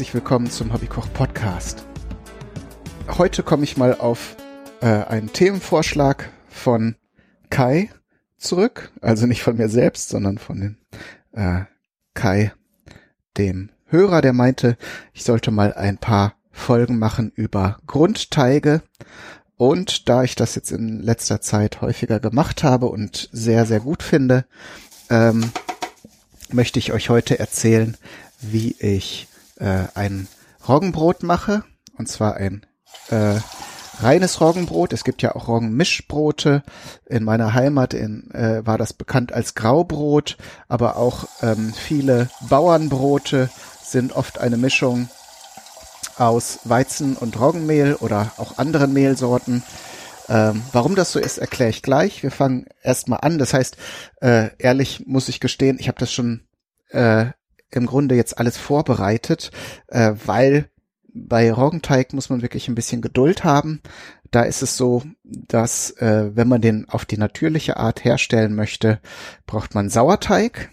Herzlich willkommen zum Hobbykoch Podcast. Heute komme ich mal auf äh, einen Themenvorschlag von Kai zurück, also nicht von mir selbst, sondern von dem äh, Kai, dem Hörer, der meinte, ich sollte mal ein paar Folgen machen über Grundteige. Und da ich das jetzt in letzter Zeit häufiger gemacht habe und sehr, sehr gut finde, ähm, möchte ich euch heute erzählen, wie ich äh, ein Roggenbrot mache. Und zwar ein äh, reines Roggenbrot. Es gibt ja auch Roggenmischbrote. In meiner Heimat in, äh, war das bekannt als Graubrot, aber auch ähm, viele Bauernbrote sind oft eine Mischung aus Weizen und Roggenmehl oder auch anderen Mehlsorten. Ähm, warum das so ist, erkläre ich gleich. Wir fangen erstmal an. Das heißt, äh, ehrlich muss ich gestehen, ich habe das schon äh, im Grunde jetzt alles vorbereitet, äh, weil bei Roggenteig muss man wirklich ein bisschen Geduld haben. Da ist es so, dass äh, wenn man den auf die natürliche Art herstellen möchte, braucht man Sauerteig.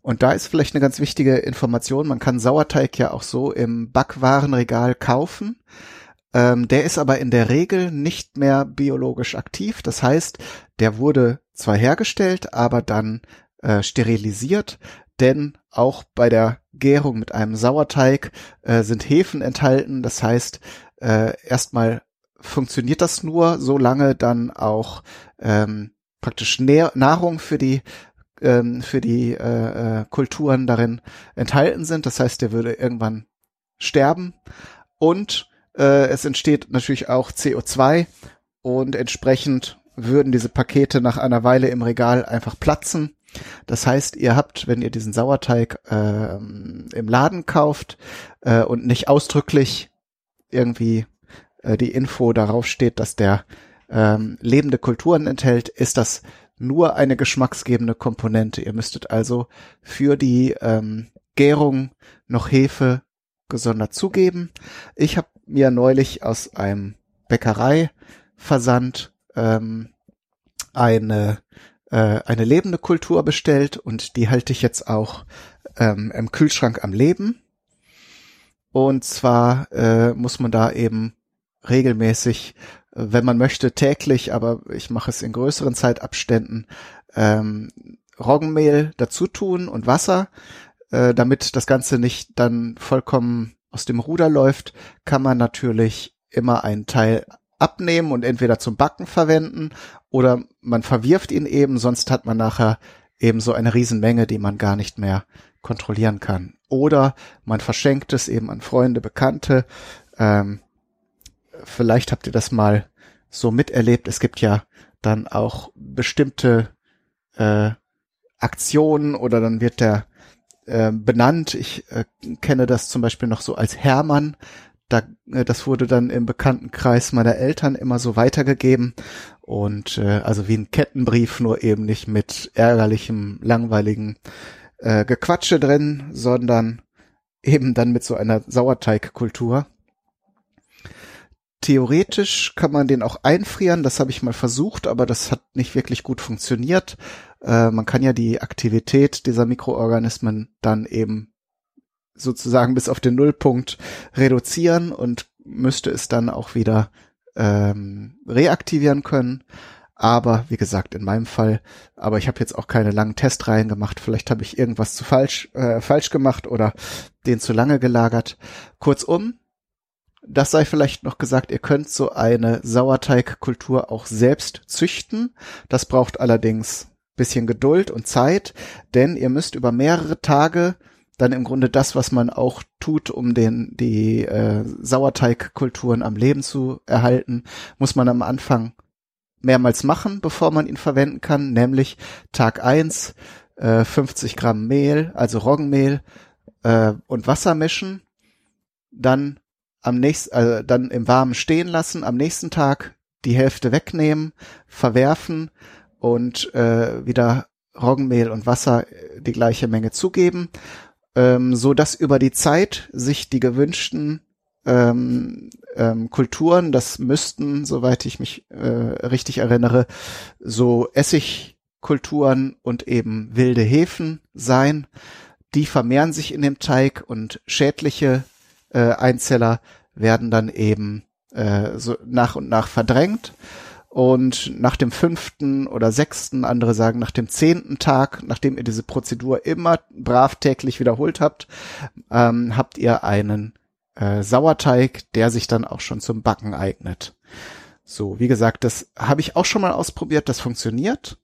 Und da ist vielleicht eine ganz wichtige Information. Man kann Sauerteig ja auch so im Backwarenregal kaufen. Ähm, der ist aber in der Regel nicht mehr biologisch aktiv. Das heißt, der wurde zwar hergestellt, aber dann äh, sterilisiert, denn auch bei der Gärung mit einem Sauerteig äh, sind Hefen enthalten. Das heißt, äh, erstmal funktioniert das nur, solange dann auch ähm, praktisch Nähr Nahrung für die ähm, für die äh, äh, Kulturen darin enthalten sind. Das heißt, der würde irgendwann sterben und äh, es entsteht natürlich auch CO2 und entsprechend würden diese Pakete nach einer Weile im Regal einfach platzen das heißt, ihr habt, wenn ihr diesen Sauerteig äh, im Laden kauft äh, und nicht ausdrücklich irgendwie äh, die Info darauf steht, dass der ähm, lebende Kulturen enthält, ist das nur eine geschmacksgebende Komponente. Ihr müsstet also für die ähm, Gärung noch Hefe gesondert zugeben. Ich habe mir neulich aus einem Bäckereiversand ähm, eine äh, eine lebende Kultur bestellt und die halte ich jetzt auch ähm, im Kühlschrank am Leben. Und zwar äh, muss man da eben regelmäßig, äh, wenn man möchte, täglich, aber ich mache es in größeren Zeitabständen, ähm, Roggenmehl dazu tun und Wasser, äh, damit das Ganze nicht dann vollkommen aus dem Ruder läuft, kann man natürlich immer einen Teil abnehmen und entweder zum Backen verwenden oder man verwirft ihn eben, sonst hat man nachher eben so eine Riesenmenge, die man gar nicht mehr kontrollieren kann. Oder man verschenkt es eben an Freunde, Bekannte. Ähm, vielleicht habt ihr das mal so miterlebt. Es gibt ja dann auch bestimmte äh, Aktionen oder dann wird der äh, benannt. Ich äh, kenne das zum Beispiel noch so als Hermann da, äh, das wurde dann im Bekanntenkreis meiner Eltern immer so weitergegeben und äh, also wie ein Kettenbrief, nur eben nicht mit ärgerlichem, langweiligen äh, Gequatsche drin, sondern eben dann mit so einer Sauerteigkultur. Theoretisch kann man den auch einfrieren, das habe ich mal versucht, aber das hat nicht wirklich gut funktioniert. Äh, man kann ja die Aktivität dieser Mikroorganismen dann eben sozusagen bis auf den Nullpunkt reduzieren und müsste es dann auch wieder ähm, reaktivieren können. Aber wie gesagt, in meinem Fall, aber ich habe jetzt auch keine langen Testreihen gemacht. Vielleicht habe ich irgendwas zu falsch, äh, falsch gemacht oder den zu lange gelagert. Kurzum, das sei vielleicht noch gesagt, ihr könnt so eine Sauerteigkultur auch selbst züchten. Das braucht allerdings bisschen Geduld und Zeit, denn ihr müsst über mehrere Tage dann im Grunde das, was man auch tut, um den die äh, Sauerteigkulturen am Leben zu erhalten, muss man am Anfang mehrmals machen, bevor man ihn verwenden kann, nämlich Tag eins äh, 50 Gramm Mehl, also Roggenmehl äh, und Wasser mischen, dann am nächsten, äh, dann im Warmen stehen lassen, am nächsten Tag die Hälfte wegnehmen, verwerfen und äh, wieder Roggenmehl und Wasser äh, die gleiche Menge zugeben ähm, so dass über die Zeit sich die gewünschten ähm, ähm, Kulturen, das müssten, soweit ich mich äh, richtig erinnere, so Essigkulturen und eben wilde Hefen sein, die vermehren sich in dem Teig und schädliche äh, Einzeller werden dann eben äh, so nach und nach verdrängt. Und nach dem fünften oder sechsten, andere sagen nach dem zehnten Tag, nachdem ihr diese Prozedur immer brav täglich wiederholt habt, ähm, habt ihr einen äh, Sauerteig, der sich dann auch schon zum Backen eignet. So, wie gesagt, das habe ich auch schon mal ausprobiert, das funktioniert.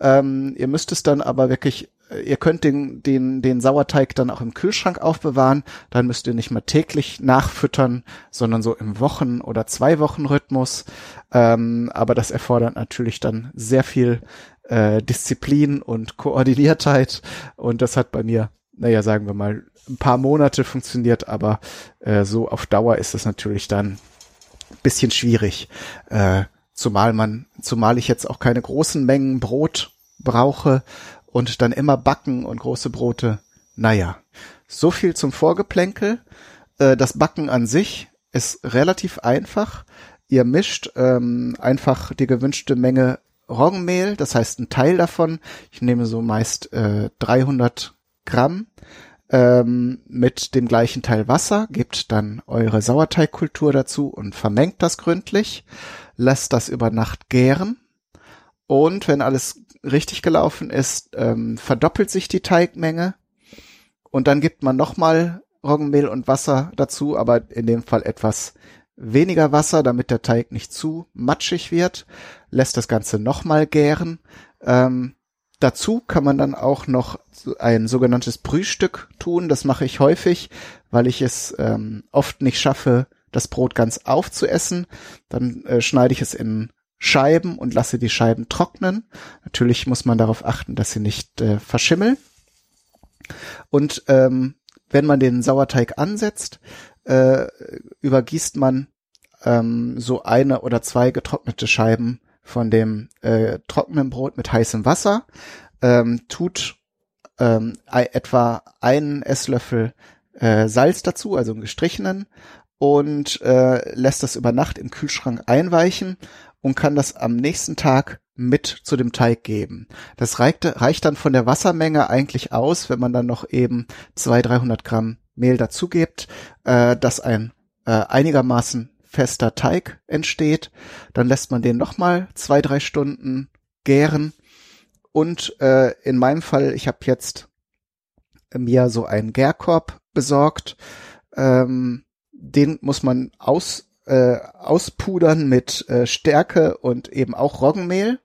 Ähm, ihr müsst es dann aber wirklich ihr könnt den, den, den Sauerteig dann auch im Kühlschrank aufbewahren. Dann müsst ihr nicht mal täglich nachfüttern, sondern so im Wochen- oder zwei Wochen Rhythmus. Ähm, aber das erfordert natürlich dann sehr viel äh, Disziplin und Koordiniertheit. Und das hat bei mir, naja, sagen wir mal, ein paar Monate funktioniert, aber äh, so auf Dauer ist es natürlich dann bisschen schwierig. Äh, zumal man, zumal ich jetzt auch keine großen Mengen Brot brauche, und dann immer backen und große Brote. Naja, so viel zum Vorgeplänkel. Äh, das Backen an sich ist relativ einfach. Ihr mischt ähm, einfach die gewünschte Menge Roggenmehl, das heißt ein Teil davon. Ich nehme so meist äh, 300 Gramm ähm, mit dem gleichen Teil Wasser, gebt dann eure Sauerteigkultur dazu und vermengt das gründlich, lasst das über Nacht gären und wenn alles richtig gelaufen ist, ähm, verdoppelt sich die Teigmenge und dann gibt man nochmal Roggenmehl und Wasser dazu, aber in dem Fall etwas weniger Wasser, damit der Teig nicht zu matschig wird, lässt das Ganze nochmal gären. Ähm, dazu kann man dann auch noch ein sogenanntes Brühstück tun. Das mache ich häufig, weil ich es ähm, oft nicht schaffe, das Brot ganz aufzuessen. Dann äh, schneide ich es in Scheiben und lasse die Scheiben trocknen. Natürlich muss man darauf achten, dass sie nicht äh, verschimmeln. Und ähm, wenn man den Sauerteig ansetzt, äh, übergießt man ähm, so eine oder zwei getrocknete Scheiben von dem äh, trockenen Brot mit heißem Wasser, ähm, tut ähm, etwa einen Esslöffel äh, Salz dazu, also einen gestrichenen, und äh, lässt das über Nacht im Kühlschrank einweichen und kann das am nächsten Tag mit zu dem Teig geben. Das reicht, reicht dann von der Wassermenge eigentlich aus, wenn man dann noch eben 200, 300 Gramm Mehl dazu gibt, äh, dass ein äh, einigermaßen fester Teig entsteht. Dann lässt man den nochmal zwei, drei Stunden gären. Und äh, in meinem Fall, ich habe jetzt mir so einen Gärkorb besorgt. Ähm, den muss man aus äh, auspudern mit äh, Stärke und eben auch Roggenmehl,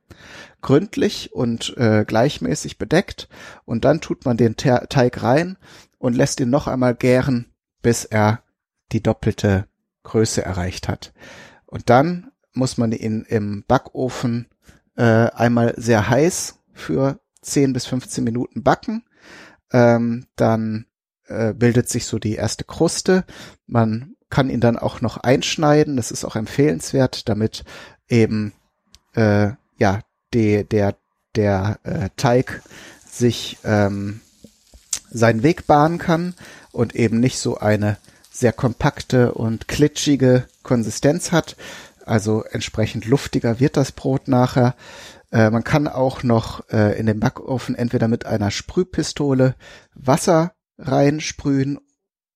gründlich und äh, gleichmäßig bedeckt. Und dann tut man den Te Teig rein und lässt ihn noch einmal gären, bis er die doppelte Größe erreicht hat. Und dann muss man ihn im Backofen äh, einmal sehr heiß für 10 bis 15 Minuten backen. Ähm, dann äh, bildet sich so die erste Kruste. Man kann ihn dann auch noch einschneiden. Das ist auch empfehlenswert, damit eben äh, ja die, der der äh, Teig sich ähm, seinen Weg bahnen kann und eben nicht so eine sehr kompakte und klitschige Konsistenz hat. Also entsprechend luftiger wird das Brot nachher. Äh, man kann auch noch äh, in den Backofen entweder mit einer Sprühpistole Wasser reinsprühen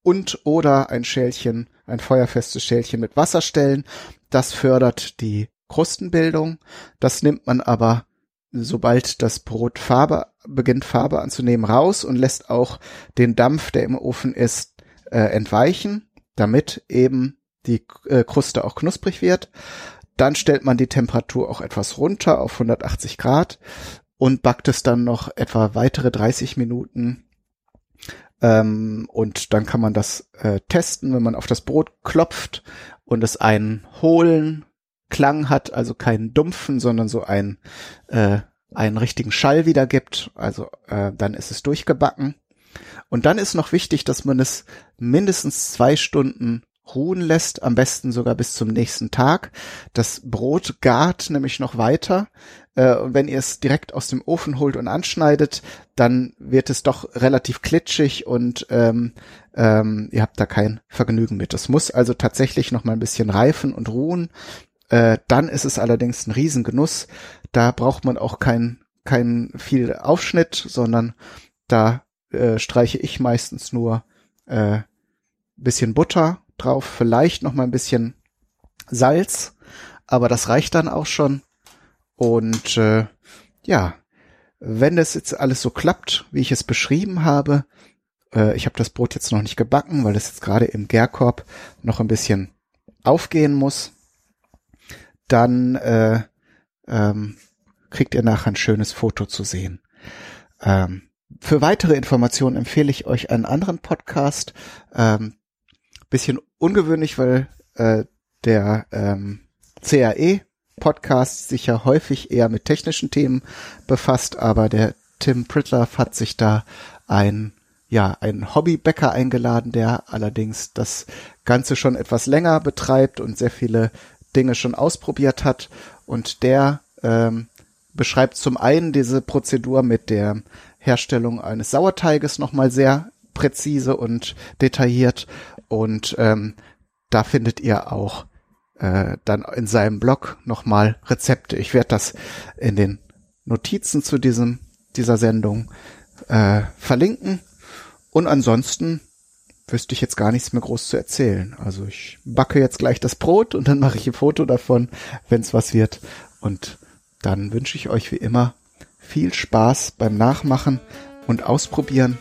und oder ein Schälchen, ein feuerfestes Schälchen mit Wasser stellen. Das fördert die Krustenbildung. Das nimmt man aber, sobald das Brot Farbe beginnt Farbe anzunehmen, raus und lässt auch den Dampf, der im Ofen ist, äh, entweichen, damit eben die äh, Kruste auch knusprig wird. Dann stellt man die Temperatur auch etwas runter auf 180 Grad und backt es dann noch etwa weitere 30 Minuten ähm, und dann kann man das äh, testen, wenn man auf das Brot klopft und es einen hohlen Klang hat, also keinen dumpfen, sondern so einen, äh, einen richtigen Schall wiedergibt. Also äh, dann ist es durchgebacken. Und dann ist noch wichtig, dass man es mindestens zwei Stunden ruhen lässt, am besten sogar bis zum nächsten Tag. Das Brot gart nämlich noch weiter. Äh, und wenn ihr es direkt aus dem Ofen holt und anschneidet, dann wird es doch relativ klitschig und ähm, ähm, ihr habt da kein Vergnügen mit. Es muss also tatsächlich noch mal ein bisschen reifen und ruhen. Äh, dann ist es allerdings ein Riesengenuss. Da braucht man auch kein, kein viel Aufschnitt, sondern da äh, streiche ich meistens nur äh, bisschen Butter drauf, vielleicht noch mal ein bisschen Salz, aber das reicht dann auch schon. Und äh, ja, wenn das jetzt alles so klappt, wie ich es beschrieben habe, äh, ich habe das Brot jetzt noch nicht gebacken, weil es jetzt gerade im Gärkorb noch ein bisschen aufgehen muss, dann äh, ähm, kriegt ihr nachher ein schönes Foto zu sehen. Ähm, für weitere Informationen empfehle ich euch einen anderen Podcast. Ähm, bisschen ungewöhnlich, weil äh, der ähm, CAE Podcast sich ja häufig eher mit technischen Themen befasst, aber der Tim Pritloff hat sich da ein ja, ein Hobbybäcker eingeladen, der allerdings das Ganze schon etwas länger betreibt und sehr viele Dinge schon ausprobiert hat. Und der ähm, beschreibt zum einen diese Prozedur mit der Herstellung eines Sauerteiges nochmal sehr präzise und detailliert. Und ähm, da findet ihr auch äh, dann in seinem Blog nochmal Rezepte. Ich werde das in den Notizen zu diesem dieser Sendung äh, verlinken. Und ansonsten wüsste ich jetzt gar nichts mehr groß zu erzählen. Also ich backe jetzt gleich das Brot und dann mache ich ein Foto davon, wenn es was wird. Und dann wünsche ich euch wie immer viel Spaß beim Nachmachen und Ausprobieren.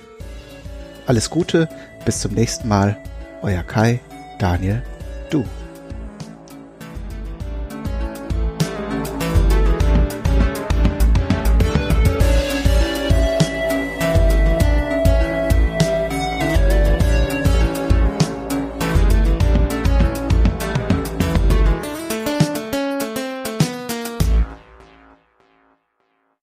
Alles Gute, bis zum nächsten Mal. Euer Kai, Daniel, du.